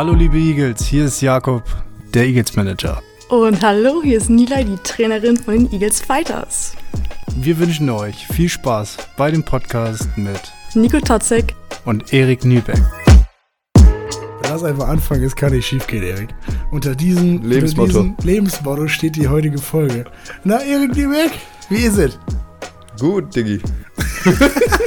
Hallo liebe Eagles, hier ist Jakob, der Eagles Manager. Und hallo, hier ist Nila, die Trainerin von den Eagles Fighters. Wir wünschen euch viel Spaß bei dem Podcast mit Nico Totzek und Erik Nübeck. Lass einfach anfangen, es kann nicht schief gehen, Erik. Unter diesem Lebensmotto. Unter diesem Lebensmotto steht die heutige Folge. Na, Erik Nübeck, wie ist es? Gut, Diggi.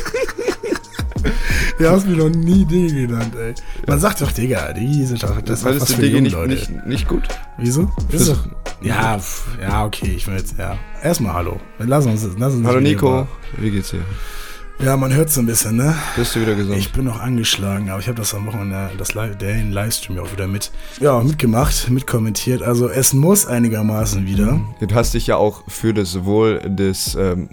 Du hast mir noch nie Diggi genannt, ey. Man sagt doch, Digga, Diggi ist doch, das ist was für junge nicht, Leute. nicht, nicht gut? Wieso? Ist doch, ja, pf, ja, okay, ich will jetzt, ja. Erstmal hallo. Lass uns, lass uns Hallo Nico, wie geht's dir? Ja, man hört so ein bisschen, ne? Bist du wieder gesund? Ich bin noch angeschlagen, aber ich habe das am Wochenende, das Live, den Livestream ja auch wieder mit, ja, mitgemacht, mitkommentiert. Also es muss einigermaßen wieder. Du hast dich ja auch für das Wohl des ähm,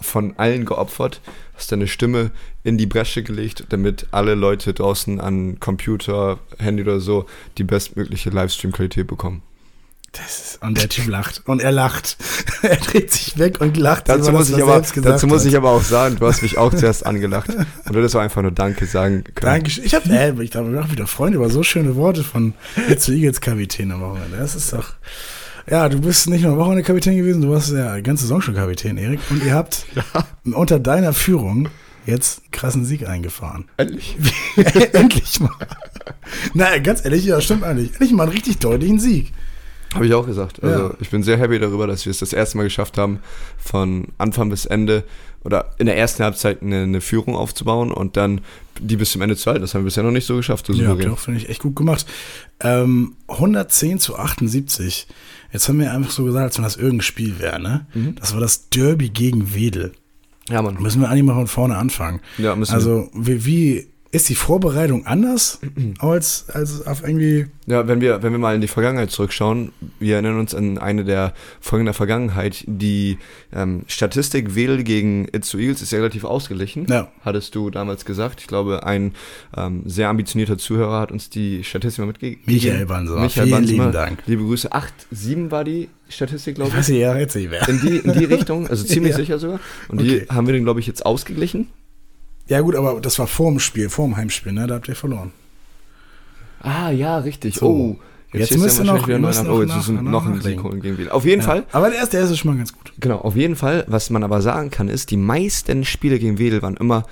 von allen geopfert, hast deine Stimme in die Bresche gelegt, damit alle Leute draußen an Computer, Handy oder so die bestmögliche Livestream-Qualität bekommen. Das ist, und der Typ lacht. Und er lacht. er dreht sich weg und lacht. Dazu muss, das, ich er aber, dazu muss ich aber auch sagen, du hast mich auch zuerst angelacht und du hättest auch einfach nur Danke sagen können. Dankeschön. Ich habe äh, ich hab auch wieder Freunde über so schöne Worte von jetzt zu Eagles Kapitän am Wochenende. Das ist doch. Ja, du bist nicht nur Wochenende Kapitän gewesen, du warst ja die ganze Saison schon Kapitän, Erik. Und ihr habt unter deiner Führung jetzt einen krassen Sieg eingefahren. Endlich. Endlich mal. Na, ganz ehrlich, ja, stimmt eigentlich. Endlich mal einen richtig deutlichen Sieg. Habe ich auch gesagt. Also Ja. ich bin sehr happy darüber, dass wir es das erste Mal geschafft haben, von Anfang bis Ende oder in der ersten Halbzeit eine, eine Führung aufzubauen und dann die bis zum Ende zu halten. Das haben wir bisher noch nicht so geschafft. Ja, doch, finde ich echt gut gemacht. Ähm, 110 zu 78. Jetzt haben wir einfach so gesagt, als wenn das irgendein Spiel wäre, ne? Mhm. Das war das Derby gegen Wedel. ja, Mann. Müssen wir eigentlich mal von vorne anfangen. Ja, müssen wir. also, wie, wie ist die Vorbereitung anders als, als auf irgendwie. Ja, wenn wir, wenn wir mal in die Vergangenheit zurückschauen, wir erinnern uns an eine der Folgen der Vergangenheit. Die ähm, Statistik Wedel gegen Itzu Eagles ist ja relativ ausgeglichen, Ja. hattest du damals gesagt. Ich glaube, ein ähm, sehr ambitionierter Zuhörer hat uns die Statistik mal mitgegeben. Michael Bansemer. Michael Vielen lieben Dank. Liebe Grüße. 8-7 war die Statistik, glaube Ich ich. weiß nicht, ja, jetzt nicht mehr. In die, in die Richtung, also ziemlich Ja. sicher sogar. Und Okay. die haben wir dann, glaube ich, jetzt ausgeglichen. Ja, gut, aber das war vor dem Spiel, vor dem Heimspiel, ne? Da habt ihr verloren. Ah, ja, richtig. So. Oh, Jetzt müsst ihr wahrscheinlich noch- wieder nach- noch Oh, jetzt nach- ein- noch ein nachlegen. Sieg holen gegen Wedel. Auf jeden Ja. Fall. Aber der erste, der erste ist schon mal ganz gut. Genau, auf jeden Fall. Was man aber sagen kann, ist, die meisten Spiele gegen Wedel waren immer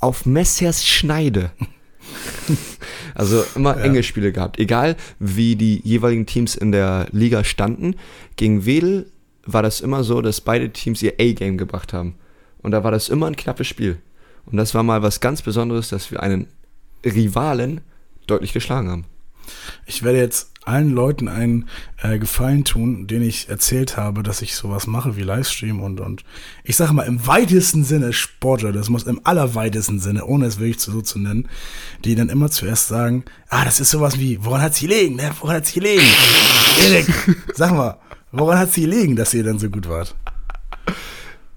auf Messers Schneide. also immer Ja. enge Spiele gehabt. Egal, wie die jeweiligen Teams in der Liga standen. Gegen Wedel war das immer so, dass beide Teams ihr A-Game gebracht haben. Und da war das immer ein knappes Spiel. Und das war mal was ganz Besonderes, dass wir einen Rivalen deutlich geschlagen haben. Ich werde jetzt allen Leuten einen äh, Gefallen tun, den ich erzählt habe, dass ich sowas mache wie Livestream und, und ich sage mal im weitesten Sinne Sportler, das muss im allerweitesten Sinne, ohne es wirklich so zu nennen, die dann immer zuerst sagen, ah, das ist sowas wie, woran hat's gelegen, ne? Woran hat's gelegen? Erik, sag mal, woran hat's gelegen, dass ihr dann so gut wart?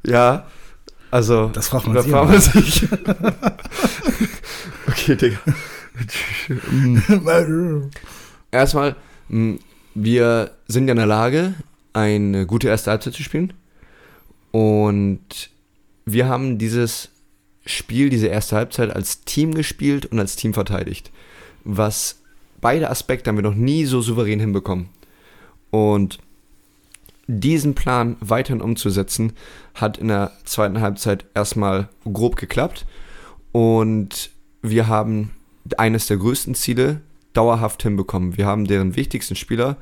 Ja, also. Das fragt man da fragt man sich. okay, Digga. Erstmal, mh, wir sind ja in der Lage, eine gute erste Halbzeit zu spielen. Und wir haben dieses Spiel, diese erste Halbzeit als Team gespielt und als Team verteidigt. Was beide Aspekte haben wir noch nie so souverän hinbekommen. Und diesen Plan weiterhin umzusetzen, hat in der zweiten Halbzeit erstmal grob geklappt. Und wir haben eines der größten Ziele dauerhaft hinbekommen. Wir haben deren wichtigsten Spieler,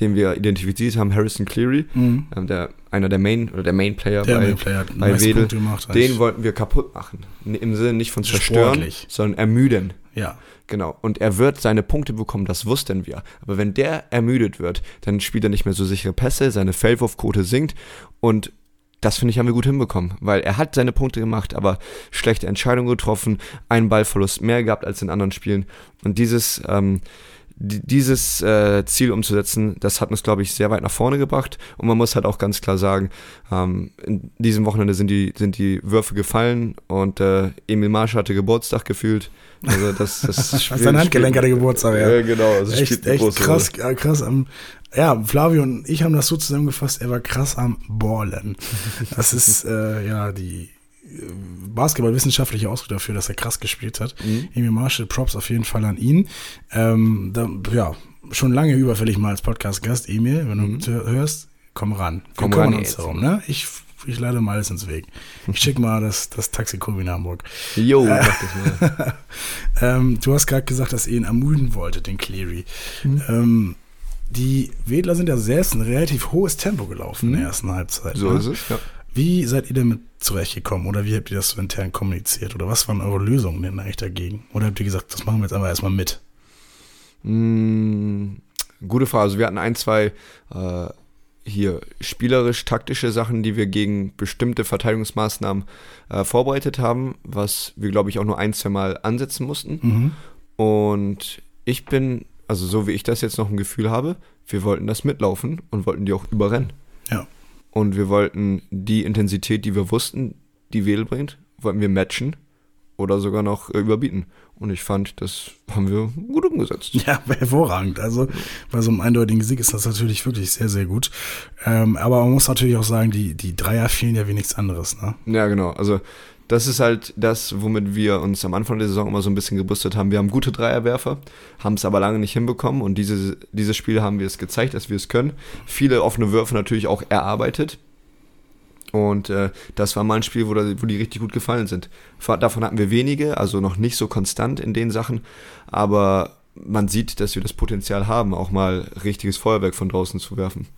den wir identifiziert haben, Harrison Cleary, Mhm. ähm, der, einer der Main oder der Main Player Der bei, Mainplayer hat die bei Wedel. Den wollten wir kaputt machen. Im Sinne nicht von zerstören, Sportlich. sondern ermüden. Ja. Genau. Und er wird seine Punkte bekommen, das wussten wir. Aber wenn der ermüdet wird, dann spielt er nicht mehr so sichere Pässe, seine Feldwurfquote sinkt und das finde ich haben wir gut hinbekommen, weil er hat seine Punkte gemacht, aber schlechte Entscheidungen getroffen, einen Ballverlust mehr gehabt als in anderen Spielen. Und dieses, ähm, dieses äh, Ziel umzusetzen, das hat uns, glaube ich, sehr weit nach vorne gebracht. Und man muss halt auch ganz klar sagen, ähm, in diesem Wochenende sind die, sind die Würfe gefallen und äh, Emil Marsch hatte Geburtstag gefühlt. Also das, das spielt- Sein Handgelenk hatte Geburtstag, ja. Ja, genau. Also echt, spielt echt große krass, äh, krass am. Ja, Flavio und ich haben das so zusammengefasst, er war krass am Ballen. Das ist, äh, ja, die basketballwissenschaftliche Ausdruck dafür, dass er krass gespielt hat. Mhm. Emil Marshall, Props auf jeden Fall an ihn. Ähm, da, ja, schon lange überfällig mal als Podcast-Gast, Emil, wenn mhm. du hörst, komm ran. Wir komm kümmern ran uns darum, ne? Ich, ich leite mal alles ins Weg. Ich schicke mal das, das Taxi in Hamburg. Jo, äh, mach das mal. ähm, du hast gerade gesagt, dass ihr ihn ermüden wolltet, den Cleary. Mhm. Ähm, die Wedler sind ja selbst ein relativ hohes Tempo gelaufen mhm. in der ersten Halbzeit. So ne? ist es, ja. Wie seid ihr damit zurechtgekommen oder wie habt ihr das so intern kommuniziert oder was waren eure Lösungen denn eigentlich dagegen? Oder habt ihr gesagt, das machen wir jetzt einfach erstmal mit? Mm, gute Frage. Also wir hatten ein, zwei äh, hier spielerisch-taktische Sachen, die wir gegen bestimmte Verteidigungsmaßnahmen äh, vorbereitet haben, was wir, glaube ich, auch nur ein, zwei Mal ansetzen mussten. Mhm. Und ich bin, also so wie ich das jetzt noch ein Gefühl habe, wir wollten das mitlaufen und wollten die auch überrennen. Ja. Und wir wollten die Intensität, die wir wussten, die Wedel bringt, wollten wir matchen oder sogar noch äh, überbieten. Und ich fand, das haben wir gut umgesetzt. Ja, hervorragend. Also bei so einem eindeutigen Sieg ist das natürlich wirklich sehr, sehr gut. Ähm, aber man muss natürlich auch sagen, die, die Dreier fehlen ja wie nichts anderes. Ne? Ja, genau. Also das ist halt das, womit wir uns am Anfang der Saison immer so ein bisschen gebrüstet haben. Wir haben gute Dreierwerfer, haben es aber lange nicht hinbekommen und diese, dieses Spiel haben wir es gezeigt, dass wir es können. Viele offene Würfe natürlich auch erarbeitet. Und äh, das war mal ein Spiel, wo, da, wo die richtig gut gefallen sind. Davon hatten wir wenige, also noch nicht so konstant in den Sachen, aber man sieht, dass wir das Potenzial haben, auch mal richtiges Feuerwerk von draußen zu werfen.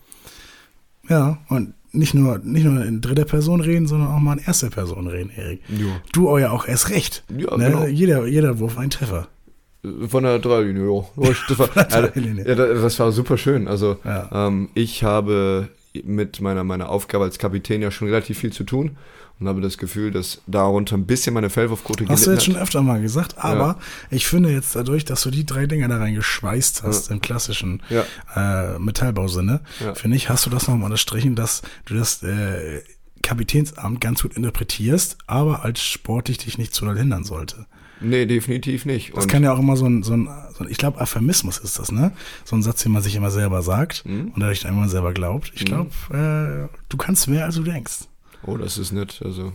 Ja, und nicht nur, nicht nur in dritter Person reden, sondern auch mal in erster Person reden, Erik. Ja. Du euer auch erst recht. Ja, ne? genau. jeder, jeder Wurf ein Treffer. Von der Dreilinie, ja. Das war, ja, das war super schön. Also ja. ähm, ich habe mit meiner, meiner Aufgabe als Kapitän ja schon relativ viel zu tun und habe das Gefühl, dass darunter ein bisschen meine Feldwurfquote Hast du jetzt schon öfter mal gesagt, aber ja. ich finde jetzt dadurch, dass du die drei Dinger da reingeschweißt hast, ja. im klassischen ja. äh, Metallbausinne, finde ich, hast du das nochmal unterstrichen, dass du das äh, Kapitänsamt ganz gut interpretierst, aber als sportlich dich nicht zu doll hindern sollte. Nee, definitiv nicht. Das und kann ja auch immer so ein, so ein, so ein ich glaube, Euphemismus ist das, ne? So ein Satz, den man sich immer selber sagt mhm. und dadurch immer selber glaubt. Ich glaube, mhm. äh, du kannst mehr, als du denkst. Oh, das ist nett. Also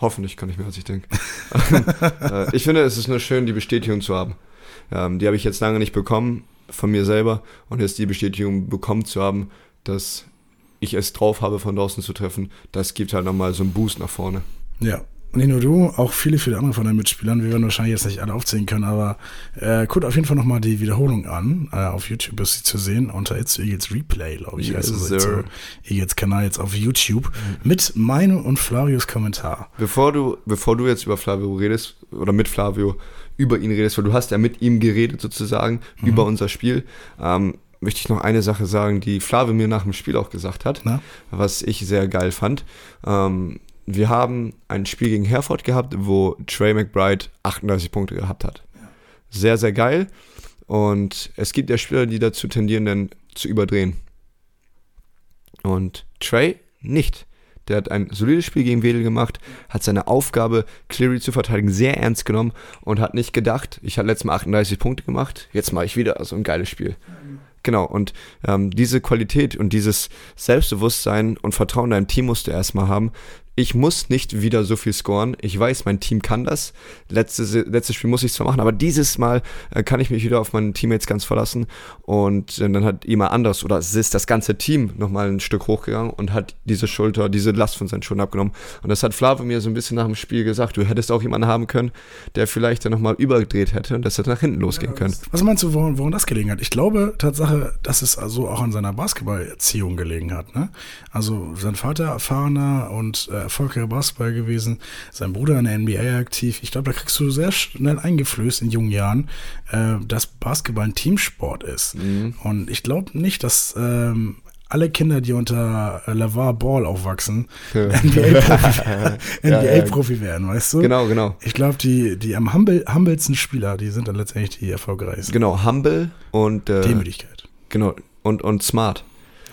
hoffentlich kann ich mehr, als ich denke. Äh, ich finde, es ist nur schön, die Bestätigung zu haben. Ähm, die habe ich jetzt lange nicht bekommen von mir selber und jetzt die Bestätigung bekommen zu haben, dass ich es drauf habe, von draußen zu treffen, das gibt halt nochmal so einen Boost nach vorne. Ja, nicht nur du, auch viele, viele andere von deinen Mitspielern. Wir werden wahrscheinlich jetzt nicht alle aufzählen können, aber äh, guckt auf jeden Fall nochmal die Wiederholung an. Äh, auf YouTube ist sie zu sehen unter It's Eagles Replay, glaube ich. Yes, also Eagles Kanal jetzt auf YouTube mhm. mit meinem und Flavios Kommentar. Bevor du, bevor du jetzt über Flavio redest oder mit Flavio über ihn redest, weil du hast ja mit ihm geredet sozusagen mhm. über unser Spiel. Ähm, möchte ich noch eine Sache sagen, die Flavio mir nach dem Spiel auch gesagt hat, Na? was ich sehr geil fand. Ähm, wir haben ein Spiel gegen Herford gehabt, wo Trey McBride 38 Punkte gehabt hat. Sehr, sehr geil. Und es gibt ja Spieler, die dazu tendieren, dann zu überdrehen. Und Trey nicht. Der hat ein solides Spiel gegen Wedel gemacht, hat seine Aufgabe, Cleary zu verteidigen, sehr ernst genommen und hat nicht gedacht, ich habe letztes Mal 38 Punkte gemacht, jetzt mache ich wieder so ein geiles Spiel. Genau, und ähm, diese Qualität und dieses Selbstbewusstsein und Vertrauen in dein Team musst du erstmal haben, ich muss nicht wieder so viel scoren. Ich weiß, mein Team kann das. Letztes, letztes Spiel muss ich zwar machen, aber dieses Mal äh, kann ich mich wieder auf meine Teammates ganz verlassen. Und äh, dann hat jemand anders oder es ist das ganze Team nochmal ein Stück hochgegangen und hat diese Schulter, diese Last von seinen Schultern abgenommen. Und das hat Flavio mir so ein bisschen nach dem Spiel gesagt. Du hättest auch jemanden haben können, der vielleicht dann nochmal übergedreht hätte und das hätte nach hinten losgehen können. Was meinst du, woran, woran das gelegen hat? Ich glaube, Tatsache, dass es also auch an seiner Basketballerziehung gelegen hat. Ne? Also sein Vater erfahrener und äh, erfolgreicher Basketball gewesen, sein Bruder in der NBA aktiv. Ich glaube, da kriegst du sehr schnell eingeflößt in jungen Jahren, äh, dass Basketball ein Teamsport ist. Mhm. Und ich glaube nicht, dass ähm, alle Kinder, die unter LaVar Ball aufwachsen, ja. NBA-Profi NBA werden, weißt du? Genau, genau. Ich glaube, die, die am humble, humblesten Spieler, die sind dann letztendlich die erfolgreichsten. Genau, humble und äh, Demütigkeit. Genau, und, und smart.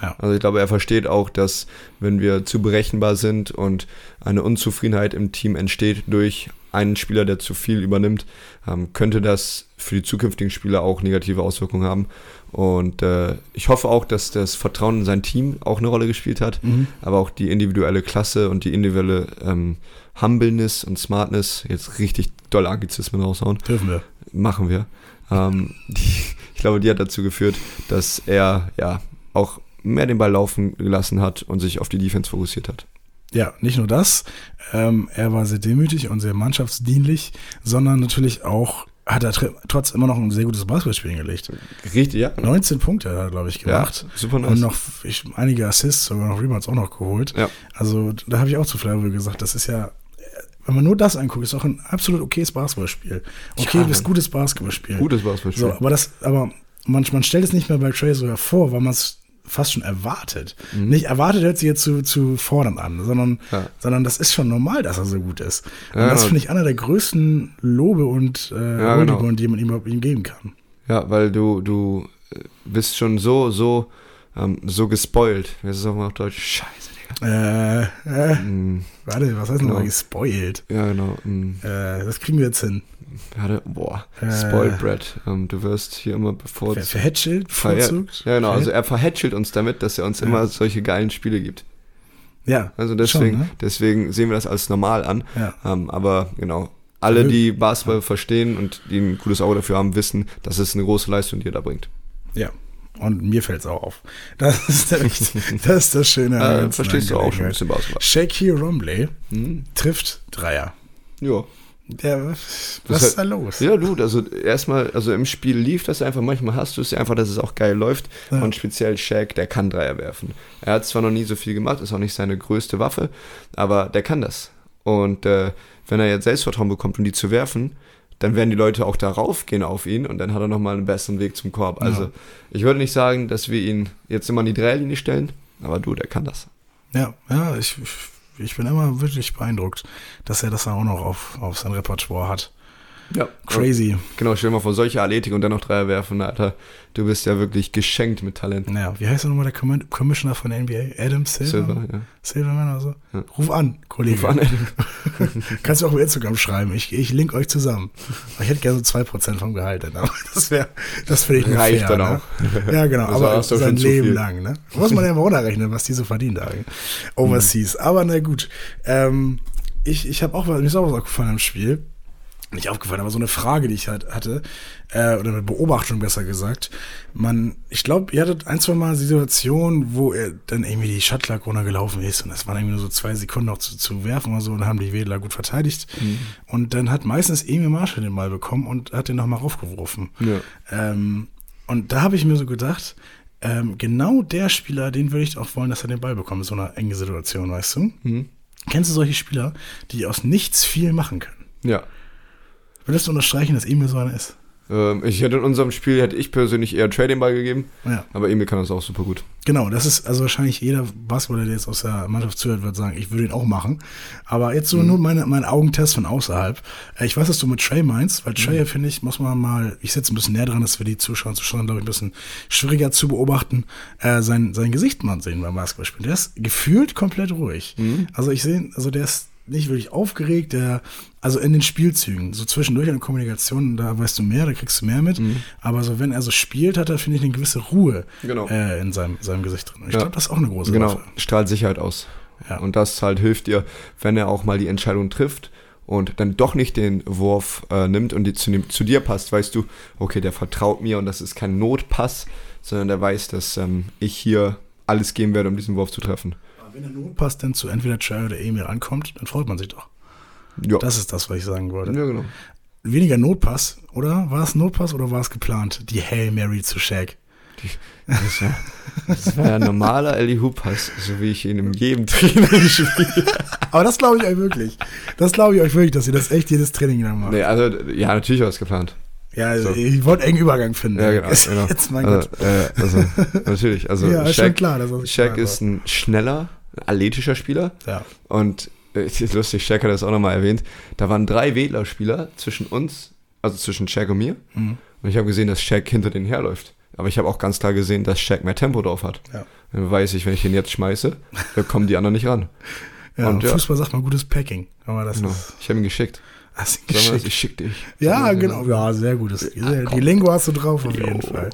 Ja. Also ich glaube, er versteht auch, dass wenn wir zu berechenbar sind und eine Unzufriedenheit im Team entsteht durch ein Spieler, der zu viel übernimmt, ähm, könnte das für die zukünftigen Spieler auch negative Auswirkungen haben. Und äh, ich hoffe auch, dass das Vertrauen in sein Team auch eine Rolle gespielt hat, Mhm. aber auch die individuelle Klasse und die individuelle ähm, Humbleness und Smartness, jetzt richtig doll Anglizismen raushauen, Dürfen wir. machen wir. Ähm, die, ich glaube, die hat dazu geführt, dass er ja auch mehr den Ball laufen gelassen hat und sich auf die Defense fokussiert hat. Ja, nicht nur das. Ähm, er war sehr demütig und sehr mannschaftsdienlich, sondern natürlich auch hat er tr trotz immer noch ein sehr gutes Basketballspiel hingelegt. Richtig, ja. 19 Punkte hat er, glaube ich, gemacht. Ja, super nice. Und noch ich, einige Assists, sogar noch Rebounds auch noch geholt. Ja. Also da habe ich auch zu Flavio gesagt, das ist ja, wenn man nur das anguckt, ist auch ein absolut okayes Basketballspiel. Okay, Ja, bis gutes Basketballspiel. Gutes Basketballspiel. So, aber das, aber man, man stellt es nicht mehr bei Trey so hervor, weil man es fast schon erwartet. Nicht erwartet hört sich jetzt zu, zu fordern an, sondern, Mhm. Ja. sondern das ist schon normal, dass er so gut ist. Und Ja, das genau. finde ich einer der größten Lobe und äh, Ja, genau. Die man ihm, ihm geben kann. Ja, weil du, du bist schon so, so, ähm, so gespoilt. Wie ist es auch mal auf Deutsch? Scheiße. Äh, äh, Mm, warte, was heißt denn Genau. mal gespoilt? ja, genau. Mm, Äh, das kriegen wir jetzt hin. warte, boah. Äh. Spoiled Bread. Ähm, du wirst hier immer Ver bevorzugt. verhätschelt, Ver- bevorzugt? Ja, genau. Also er verhätschelt uns damit, dass er uns Ja. immer solche geilen Spiele gibt. ja, Also deswegen, Schon, ne? deswegen sehen wir das als normal an. ja. Ähm, aber genau, alle, die Basketball verstehen und die ein gutes Auge dafür haben, wissen, dass es eine große Leistung, die er da bringt. Ja. Und mir fällt es auch auf. Das ist, der, das, ist das Schöne. Äh, verstehst du auch schon ein bisschen Basketball. Shaky Romley Hm? trifft Dreier. Ja. Der, was Das ist da los? Ja, du, also erstmal, also im Spiel lief das einfach, manchmal hast du es ja einfach, dass es auch geil läuft. Ja. Und speziell Shaq, der kann Dreier werfen. Er hat zwar noch nie so viel gemacht, ist auch nicht seine größte Waffe, aber der kann das. Und äh, wenn er jetzt Selbstvertrauen bekommt, um die zu werfen, dann werden die Leute auch darauf gehen auf ihn und dann hat er nochmal einen besseren Weg zum Korb. Also Ja. ich würde nicht sagen, dass wir ihn jetzt immer an die Dreierlinie stellen, aber du, der kann das. Ja, ja, ich, ich bin immer wirklich beeindruckt, dass er das auch noch auf, auf sein Repertoire hat. Ja. Crazy. Genau, stell dir mal vor, solche Athletik und dann noch Dreier werfen, Alter. Du bist ja wirklich geschenkt mit Talent. Ja, wie heißt er nochmal der Commi- Commissioner von der NBA? Adam Silver? Silver, ja. Silverman oder so? Ja. Ruf an, Kollege. Ruf an, ey. Kannst du auch über Instagram schreiben. Ich, ich link euch zusammen. Ich hätte gerne so 2% vom Gehalt. dann, Aber das wäre, das finde ich nur Reicht fair, dann ne? auch. Ja, genau. Das aber sein Leben lang, ne? Muss man ja mal runterrechnen, was die so verdienen da. Overseas. Aber na gut. Ähm, ich ich habe auch, was- mir ist auch was aufgefallen im Spiel. Nicht aufgefallen, aber so eine Frage, die ich halt hatte, äh, oder eine Beobachtung besser gesagt. Man, ich glaube, ihr hattet ein, zwei Mal die Situation, wo er dann irgendwie die Shotclock runtergelaufen ist und es waren irgendwie nur so zwei Sekunden noch zu, zu werfen oder so und haben die Wedler gut verteidigt. Und dann hat meistens Emil Marshall den Ball bekommen und hat den nochmal raufgeworfen. Ja. Ähm, und da habe ich mir so gedacht, ähm, genau der Spieler, den würde ich auch wollen, dass er den Ball bekommt in so einer engen Situation, weißt du? Mhm. Kennst du solche Spieler, die aus nichts viel machen können? Ja. Würdest du unterstreichen, dass Emil so einer ist? Ähm, ich hätte in unserem Spiel, hätte ich persönlich eher den Ball gegeben, Ja, aber Emil kann das auch super gut. genau. Das ist also wahrscheinlich jeder Basketballer, der jetzt aus der Mannschaft zuhört, wird sagen, ich würde ihn auch machen. Aber jetzt so nur meine, mein Augentest von außerhalb. Äh, Ich weiß, was du mit Trey meinst, weil Trey, finde ich, muss man mal, ich setze ein bisschen näher dran, dass wir die Zuschauer und Zuschauer, glaube ich, ein bisschen schwieriger zu beobachten, äh, sein, sein Gesicht mal sehen beim Basketballspielen. Der ist gefühlt komplett ruhig. Also ich sehe, also der ist nicht wirklich aufgeregt, der, also in den Spielzügen, so zwischendurch in der Kommunikation, da weißt du mehr, da kriegst du mehr mit. Aber so, wenn er so spielt, hat er, finde ich, eine gewisse Ruhe Genau. äh, in seinem, seinem Gesicht drin. Und ich Ja. glaube, das ist auch eine große Genau, Waffe. strahlt Sicherheit aus. Ja. Und das halt hilft dir, wenn er auch mal die Entscheidung trifft und dann doch nicht den Wurf äh, nimmt und die zu, zu dir passt, weißt du, okay, der vertraut mir und das ist kein Notpass, sondern der weiß, dass ähm, ich hier alles geben werde, um diesen Wurf zu treffen. Wenn der Notpass dann zu entweder Trey oder Emil ankommt, dann freut man sich doch. Ja, Das ist das, was ich sagen wollte. ja genau. Weniger Notpass, oder? War es Notpass oder war es geplant? Die Hail Mary zu Shaq. Das war, das war ja ein normaler Ellie Hoop-Pass, so wie ich ihn in jedem Training spiele. Aber das glaube ich euch wirklich. Das glaube ich euch wirklich, dass ihr das echt jedes Training lang macht. Nee, also, ja, natürlich war es geplant. Ja, also So. ich wollte engen Übergang finden. Ja, genau. Genau. Jetzt, mein also, Gott. äh, also, natürlich. Also, Ja, Shaq, klar, Shaq ist ein schneller, athletischer Spieler. Ja. Und äh, es ist lustig, Shaq hat das auch nochmal erwähnt. Da waren drei Wedler-Spieler zwischen uns, also zwischen Shaq und mir. Mhm. Und ich habe gesehen, dass Shaq hinter denen herläuft. Aber ich habe auch ganz klar gesehen, dass Shaq mehr Tempo drauf hat. Ja. Dann weiß ich, wenn ich den jetzt schmeiße, dann kommen die anderen nicht ran. Ja, Und ja. Fußball sagt man gutes Packing. Aber das Genau. ist Ich habe ihn geschickt. hast ihn Sag mal, geschickt. ich schick dich. Ja, genau. Ja, sehr gut. Das, sehr, die Lingo hast du drauf auf jeden Fall.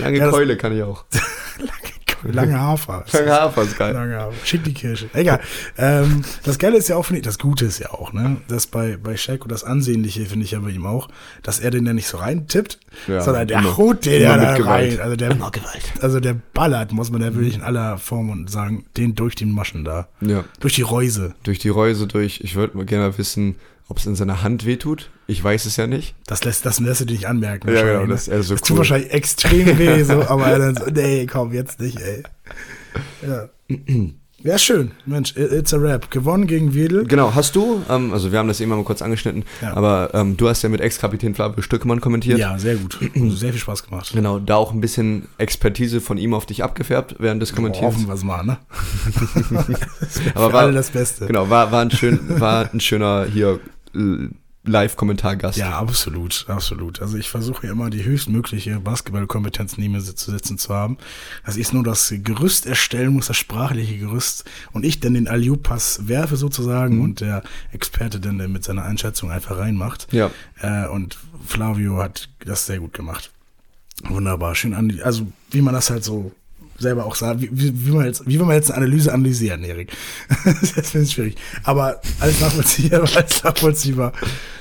Lange Ja, Keule kann ich auch. Lange Hafer. Lange Hafer ist geil. Lange Hafer. Schick die Kirsche. Egal. ähm, das Geile ist ja auch, finde ich, das Gute ist ja auch, ne? Das bei, bei Shaq und das Ansehnliche finde ich ja bei ihm auch, dass er den ja nicht so reintippt, Ja, sondern der immer- haut den ja mit da Gewalt. rein. Also der, also der ballert, muss man ja wirklich in aller Form und sagen, den durch die Maschen da. Ja. Durch die Reuse. Durch die Reuse durch. Ich würde mal gerne wissen, ob es in seiner Hand wehtut. Ich weiß es ja nicht. Das lässt, das lässt du dir nicht anmerken. Ja, genau, ne? das eher so das cool. tut wahrscheinlich extrem weh, so, aber er dann so, nee, komm, jetzt nicht, ey. Ja. Ja, schön. Mensch, it- it's a rap. Gewonnen gegen Wedel. Genau, hast du, ähm, also wir haben das eben mal kurz angeschnitten, Ja. aber ähm, du hast ja mit Ex-Kapitän Flavio Stückemann kommentiert. Ja, sehr gut. Also sehr viel Spaß gemacht. Genau, da auch ein bisschen Expertise von ihm auf dich abgefärbt während des Kommentierens. Hoffen wir es mal, ne? Aber war, alle das Beste. genau, war, war, ein schön, war ein schöner hier äh, Live-Kommentargast. Ja, absolut, absolut. Also ich versuche ja immer die höchstmögliche Basketballkompetenz neben mir zu sitzen zu haben. Dass ich nur das Gerüst erstellen muss, das sprachliche Gerüst, und ich dann den Aliou-Pass werfe sozusagen und der Experte dann mit seiner Einschätzung einfach reinmacht. Ja. Äh, und Flavio hat das sehr gut gemacht. Wunderbar, schön an, also wie man das halt so selber auch sagt, wie, wie, wie, man jetzt, wie will man jetzt eine Analyse analysieren, Erik? das ist jetzt schwierig. Aber alles nachvollziehbar, alles nachvollziehbar.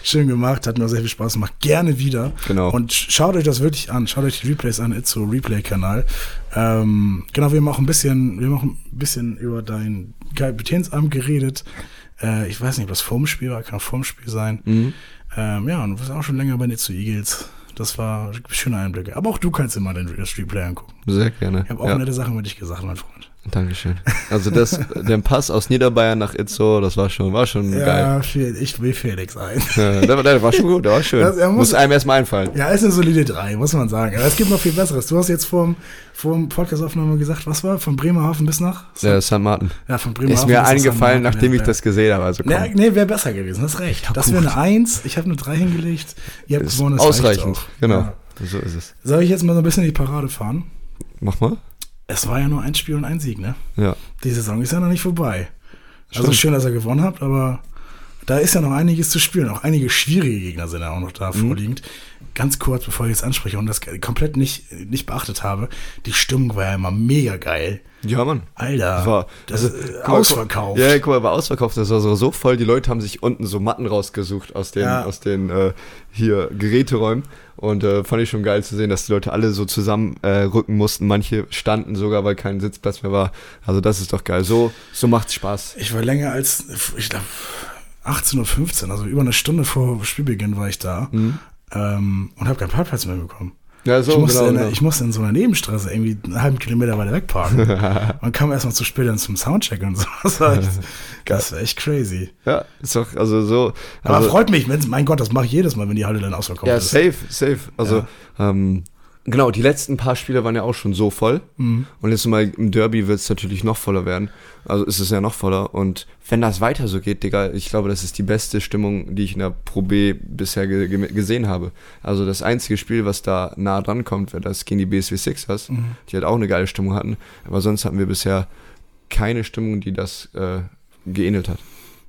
Schön gemacht, hat mir auch sehr viel Spaß gemacht. Gerne wieder. Genau. Und sch- schaut euch das wirklich an. Schaut euch die Replays an, Itzo Replay-Kanal. Ähm, genau, wir haben auch ein bisschen, wir haben auch ein bisschen über dein Kapitänsamt geredet. Äh, ich weiß nicht, ob das vorm Spiel war, kann auch vorm Spiel sein. Mhm. Ähm, ja, und du bist auch schon länger bei Itzo Eagles. Das war schöne Einblicke. Aber auch du kannst immer den Replay angucken. Sehr gerne. Ich habe auch ja. nette Sachen über dich gesagt, mein Freund. Dankeschön. Also das, der Pass aus Niederbayern nach Itzo, das war schon, war schon geil. Ja, ich will Felix ein. Ja, der, war- der war schon gut, der war schön. Das- muss- muss, einem erstmal einfallen. Ja, ist eine solide 3, muss man sagen. Aber es gibt noch viel Besseres. Du hast jetzt vorm, vorm Podcast-Aufnahme gesagt, was war? Von Bremerhaven bis nach? Der St. Martin. Ja, von Bremerhaven Ist mir eingefallen, Martin. nachdem ich Ja, das gesehen habe. Also komm, Nee, nee wäre besser gewesen, hast recht. das wäre eine 1, ich habe eine 3 hingelegt. Ihr habt gewonnen, das ausreichend. Genau. Ja. So ist es. Soll ich jetzt mal so ein bisschen in die Parade fahren? Mach mal. Es war ja nur ein Spiel und ein Sieg, ne? Ja. Die Saison ist ja noch nicht vorbei. Also Stimmt. schön, dass ihr gewonnen habt, aber da ist ja noch einiges zu spielen. Auch einige schwierige Gegner sind ja auch noch da Mhm. vorliegend. Ganz kurz, bevor ich jetzt anspreche und das komplett nicht, nicht beachtet habe, die Stimmung war ja immer mega geil. Ja, Mann. Alter, Das war das also, ist guck mal, ausverkauft. Ja, guck mal, war ausverkauft. Das war so, so voll. Die Leute haben sich unten so Matten rausgesucht aus den, Ja. aus den äh, hier Geräteräumen. Und äh, fand ich schon geil zu sehen, dass die Leute alle so zusammen äh, mussten. Manche standen sogar, weil kein Sitzplatz mehr war. Also das ist doch geil. So, so macht's Spaß. Ich war länger als, ich glaube, 18.15 Uhr, also über eine Stunde vor Spielbeginn war ich da ähm, und habe keinen Parkplatz mehr bekommen. Ja, so ich, musste genau. in, genau. ich musste in so einer Nebenstraße irgendwie einen halben Kilometer weiter wegparken. Man kam erstmal zu spät dann zum Soundcheck und so. Das war, echt- das war echt crazy. ja, ist doch, also so. Aber also, freut mich, wenn, mein Gott, das mache ich jedes Mal, wenn die Halle dann ausverkauft Ja, ist. safe, safe. Also, ähm, genau, die letzten paar Spiele waren ja auch schon so voll. Mhm. Und jetzt mal im Derby wird es natürlich noch voller werden. Also ist es ja noch voller. Und wenn das weiter so geht, Digga, ich glaube, das ist die beste Stimmung, die ich in der Pro B bisher ge ge gesehen habe. Also das einzige Spiel, was da nah dran kommt, wäre das gegen die BSW Sixers, Mhm. die halt auch eine geile Stimmung hatten. Aber sonst hatten wir bisher keine Stimmung, die das äh, geähnelt hat.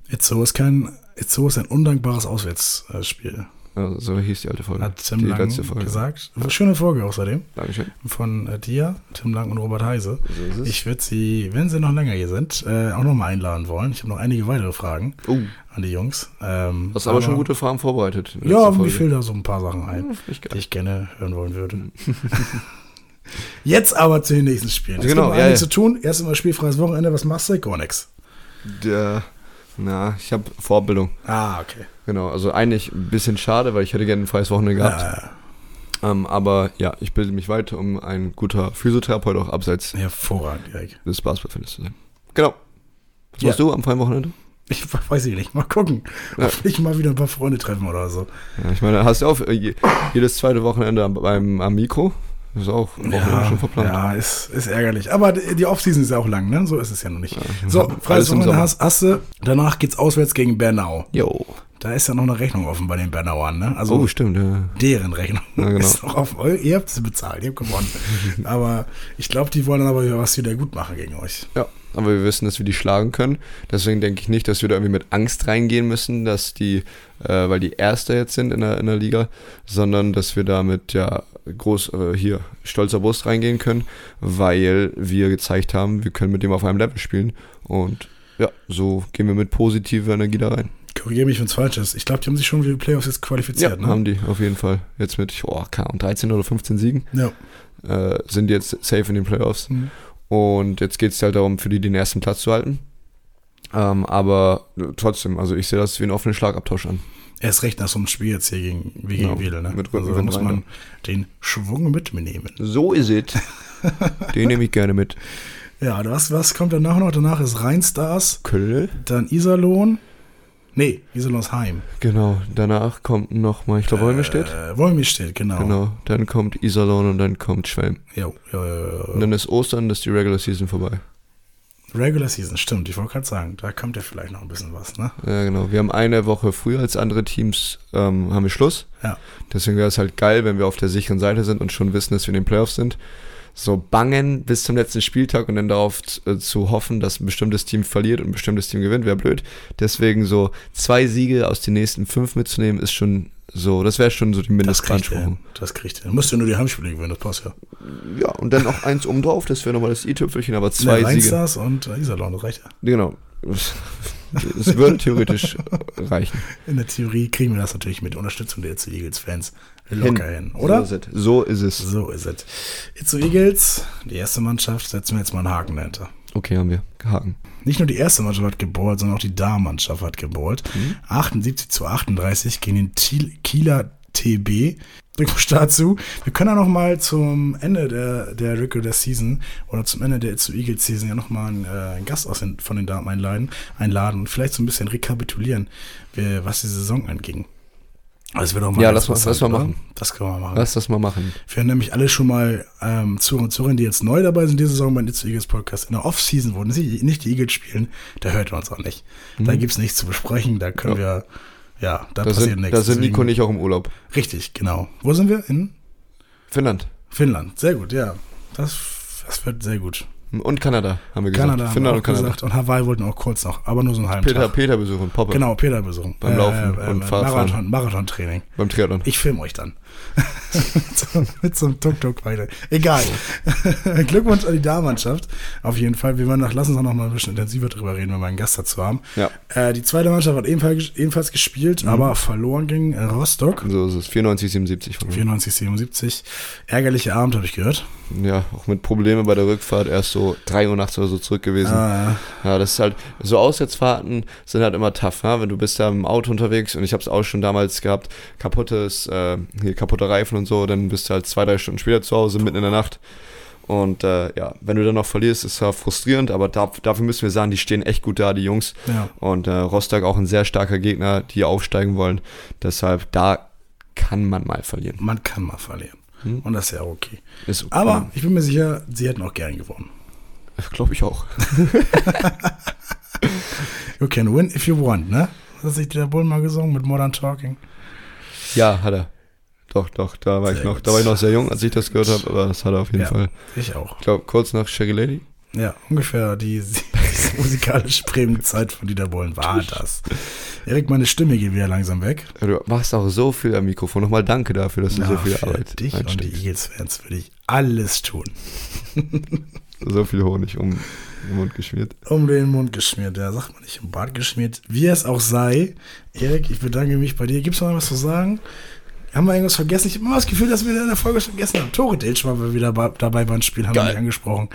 Itzo ist kein, Itzo ist ein undankbares Auswärtsspiel, Also, so hieß die alte Folge. hat Tim die Lang Folge. gesagt. Schöne Folge außerdem Dankeschön. von äh, dir, Tim Lang und Robert Heise. So ist es. Ich würde sie, wenn sie noch länger hier sind, äh, auch nochmal einladen wollen. Ich habe noch einige weitere Fragen Oh, an die Jungs. Ähm, hast aber, schon gute Fragen vorbereitet. Ja, mir fehlen da so ein paar Sachen ein, ich die ich gerne hören wollen würde. Jetzt aber zu den nächsten Spielen. Es Genau, ja, ja. zu tun. Erst einmal spielfreies Wochenende. Was machst du? Gar nichts. Der, na, ich habe Vorbildung. Ah, okay. Genau, also eigentlich ein bisschen schade, weil ich hätte gerne ein freies Wochenende gehabt. Ja, Ähm, aber ja, ich bilde mich weiter, um ein guter Physiotherapeut auch abseits hervorragend, Erik. des Basketballfeldes zu sein. Genau. Was Ja. machst du am freien Wochenende? Ich weiß ich nicht. Mal gucken. Ja. Ob ich mal wieder ein paar Freunde treffen oder so. Ja, ich meine, hast du auch je- jedes zweite Wochenende am, beim, am Mikro? Das ist auch Ja, schon verplant. ja ist, ist ärgerlich. Aber die Offseason ist ja auch lang, ne? So ist es ja noch nicht. so, alles freies Wochenende hast, hast du. Danach geht's auswärts gegen Bernau. Jo. Da ist ja noch eine Rechnung offen bei den Bernauern, ne? Also oh, stimmt, ja. deren Rechnung Ja, genau. ist noch offen. Ihr habt sie bezahlt, ihr habt gewonnen. aber ich glaube, die wollen aber was wieder gut machen gegen euch. Ja, aber wir wissen, dass wir die schlagen können. Deswegen denke ich nicht, dass wir da irgendwie mit Angst reingehen müssen, dass die, äh, weil die Erster jetzt sind in der, in der Liga, sondern dass wir da mit ja groß äh, hier stolzer Brust reingehen können, weil wir gezeigt haben, wir können mit dem auf einem Level spielen. Und ja, so gehen wir mit positiver Energie da rein. Korrigiere mich, wenn es falsch ist. Ich glaube, die haben sich schon für die Playoffs jetzt qualifiziert, ne? haben die auf jeden Fall. Jetzt mit oh, keine Ahnung, 13 oder 15 Siegen Ja. äh, sind jetzt safe in den Playoffs. Mhm. Und jetzt geht es halt darum, für die den ersten Platz zu halten. Ähm, aber trotzdem, also ich sehe das wie einen offenen Schlagabtausch an. Erst recht nach so einem Spiel jetzt hier gegen, wie gegen Genau. Wedel, ne? Mit also muss rein, man den Schwung mitnehmen. So ist es. den nehme ich gerne mit. Ja, was, was kommt danach noch? Danach ist Rheinstars, Köll. dann Iserlohn. Nee, Iserlohn ist Heim. Genau, danach kommt nochmal, ich glaube, Wolmestedt. Äh, Wolmestedt, genau. Genau, dann kommt Iserlohn und dann kommt Schwelm. Jo, jo, jo, jo. Und dann ist Ostern, das ist die Regular Season vorbei. Regular Season, stimmt. Ich wollte gerade sagen, da kommt ja vielleicht noch ein bisschen was, ne? Ja, genau. Wir haben eine Woche früher als andere Teams, ähm, haben wir Schluss. Ja. Deswegen wäre es halt geil, wenn wir auf der sicheren Seite sind und schon wissen, dass wir in den Playoffs sind. So bangen bis zum letzten Spieltag und dann darauf äh, zu hoffen, dass ein bestimmtes Team verliert und ein bestimmtes Team gewinnt, wäre blöd. Deswegen so zwei Siege aus den nächsten fünf mitzunehmen, ist schon so, das wäre schon so die. Mindestbeanspruchung. Das kriegt er. Musst du nur die Heimspiele gewinnen, das passt ja. Ja, und dann noch eins oben drauf, das wäre nochmal das i-Tüpfelchen, aber zwei Ne, Siege. Und äh, Iserlohn, das reicht ja. Genau. Es würde theoretisch reichen. In der Theorie kriegen wir das natürlich mit Unterstützung der Itzu Eagles-Fans locker hin, oder? So ist es. So ist es. So ist es. Itzu Eagles, die erste Mannschaft, setzen wir jetzt mal einen Haken dahinter. Okay, haben wir. Gehaken. Nicht nur die erste Mannschaft hat geballt, sondern auch die Damenmannschaft hat geballt. 78 zu 38 gegen den Thiel- Kieler TB. Glückwunsch dazu. Wir können ja noch mal zum Ende der, der Regular Season oder zum Ende der Itzu Eagles Season ja noch mal einen, äh, einen Gast aus den, von den Damen einladen, einladen und vielleicht so ein bisschen rekapitulieren, wie, was die Saison anging. Das wird doch mal Ja, lass mal- lass mal machen. Das können wir machen. Lass das mal machen. Wir haben nämlich alle schon mal ähm, Zuhörer und Zuhörerinnen, die jetzt neu dabei sind, diese Saison beim Itzu Eagles Podcast in der Off-Season, wo sie nicht die Eagles spielen, da hört man uns auch nicht. Da gibt's nichts zu besprechen, da können Mhm. Ja. wir, ja, da, Da passiert sind, nichts. da sind Nico und ich auch im Urlaub. Richtig, genau. Wo sind wir? In Finnland. Finnland. Sehr gut, ja. Das, das wird sehr gut. Und Kanada, haben wir gesagt. Kanada Finnland auch und Kanada. gesagt und Hawaii wollten auch kurz noch, aber nur so einen halben Peter, Tag. Peter besuchen, Poppe. Genau, Peter besuchen. Beim Laufen und Fahrradfahren. Marathon, Marathon-Training. Beim Triathlon. Ich filme euch dann. mit, so, einem Tuk-Tuk weiter. Egal. Glückwunsch an die Damenmannschaft. Auf jeden Fall. Wir werden nach, lass uns auch noch mal ein bisschen intensiver drüber reden, wenn wir einen Gast dazu haben. Ja. Äh, die zweite Mannschaft hat ebenfalls, ebenfalls gespielt, Mhm. aber verloren gegen äh, Rostock. So ist es. 94, 77 von mir. 94, 77. Ärgerlicher Abend, habe ich gehört. Ja, auch mit Problemen bei der Rückfahrt. Erst so 3 Uhr nachts oder so zurück gewesen. Ah, Ja, das ist halt, so Auswärtsfahrten sind halt immer tough, ne? wenn du bist da im Auto unterwegs und ich habe es auch schon damals gehabt, kaputtes, äh, hier kaputte Reifen und so, dann bist du halt zwei, drei Stunden später zu Hause, mitten in der Nacht. Und äh, ja, wenn du dann noch verlierst, ist zwar frustrierend, aber da, dafür müssen wir sagen, die stehen echt gut da, die Jungs. ja. Und äh, Rostock auch ein sehr starker Gegner, die aufsteigen wollen. Deshalb, da kann man mal verlieren. Man kann mal verlieren. Hm. Und das ist ja okay. Ist, Aber ich bin mir sicher, sie hätten auch gern gewonnen. Glaube ich auch. You can win if you want, ne? Das hat sich der Bull mal gesungen mit Modern Talking. Ja, hat er. Doch, doch, da war Sehr ich noch, gut. da war ich noch sehr jung, als ich das gehört habe, aber das hat er auf jeden Ja. Fall. Ich auch. Ich glaube, kurz nach Shaggy Lady. Ja, ungefähr die, die musikalisch prägende Zeit von Dieter Bohlen war das. Erik, meine Stimme geht wieder langsam weg. Du machst auch so viel am Mikrofon. Nochmal danke dafür, dass du so Ja, viel für Arbeit dich und die einsteckst. Eagles-Fans würde ich alles tun. So viel Honig um den Mund geschmiert. Um den Mund geschmiert, ja, sagt man nicht, im Bart geschmiert. Wie es auch sei. Erik, ich bedanke mich bei dir. Gibt es noch was zu sagen? Haben wir irgendwas vergessen? Ich habe immer das Gefühl, dass wir in der Folge schon vergessen haben. Tore Dage war wieder dabei beim Spiel, haben wir Geil. nicht angesprochen.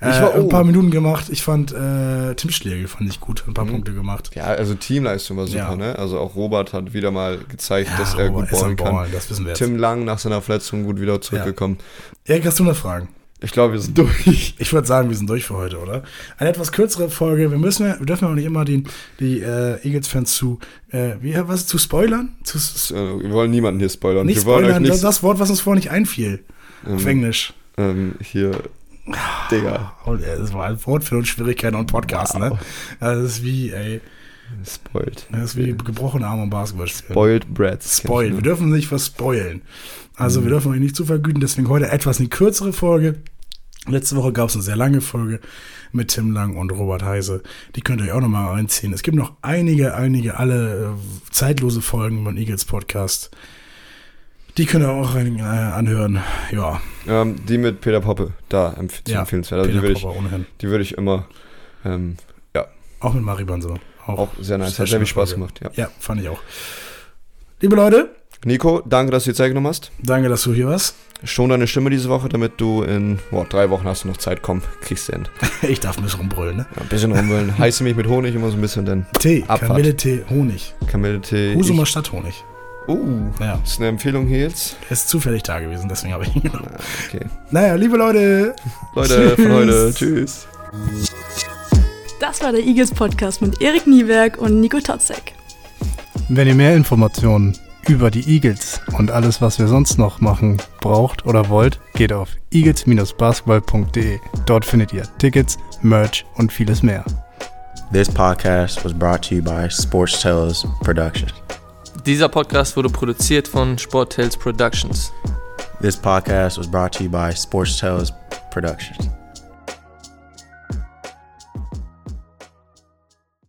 Äh, Ich war- ein paar oh. Minuten gemacht. Ich fand äh, Tim Schlegel fand ich gut, ein paar Punkte gemacht. Ja, also Teamleistung war super, Ja. ne? Also auch Robert hat wieder mal gezeigt, Ja, dass er Robert gut ballen am kann. Ballen, das wissen wir jetzt. Tim Lang nach seiner Verletzung gut wieder zurückgekommen. Erik, hast du noch Fragen? Ich glaube, wir sind durch. Ich würde sagen, wir sind durch für heute, oder? Eine etwas kürzere Folge. Wir müssen, wir dürfen auch nicht immer die, die äh, Eagles-Fans zu, äh, wie was, zu spoilern? Zu, Äh, Wir wollen niemanden hier spoilern. nicht wir spoilern, nicht das Wort, was uns vorher nicht einfiel. Auf ähm, Englisch. ähm, hier, Digga. Oh, Das war ein Wort für uns Schwierigkeiten und Podcast, ne? Also das ist wie, ey. Spoiled. Das ist wie gebrochene Arme im Basketballspiel. Spoiled Brats. Spoiled. Wir dürfen nicht verspoilen. Also wir dürfen euch nicht zu vergüten, deswegen heute etwas eine kürzere Folge. Letzte Woche gab es eine sehr lange Folge mit Tim Lang und Robert Heise. Die könnt ihr euch auch nochmal reinziehen. Es gibt noch einige, einige, alle äh, zeitlose Folgen beim Eagles Podcast. Die könnt ihr auch rein, äh, anhören. Ja, Ähm, die mit Peter Poppe, da empf ja. empfehlenswert. Also die würde ich, ohnehin. die würde ich immer, ähm, ja, Auch mit Mariban so. auch sehr nice. Hat sehr viel Spaß gemacht, ja. Ja, fand ich auch. Liebe Leute, Nico, danke, dass du dir Zeit genommen hast. danke, dass du hier warst. Schon deine Stimme diese Woche, damit du in boah, drei Wochen hast du noch Zeit, komm, kriegst du hin. Ich darf ein bisschen rumbrüllen, ne? Ja, ein bisschen rumwollen. Heiße Milch mit Honig, immer so ein bisschen dann Tee, Abfahrt. Kamille-Tee, Honig. Kamille-Tee. Husumer Stadthonig. Uh, Ja, ist eine Empfehlung hier jetzt. er ist zufällig da gewesen, deswegen habe ich ihn genommen. Ah, okay. Naja, liebe Leute, Leute, von Tschüss. heute, tschüss. Das war der Eagles Podcast mit Erik Nieberg und Nico Totzek. Wenn ihr mehr Informationen über die Eagles und alles, was wir sonst noch machen, braucht oder wollt, geht auf eagles-basketball.de. Dort findet ihr Tickets, Merch und vieles mehr. This podcast was brought to you by Sports Tales Productions. Dieser Podcast wurde produziert von Sporttales Productions. This podcast was brought to you by Sports Tales Productions.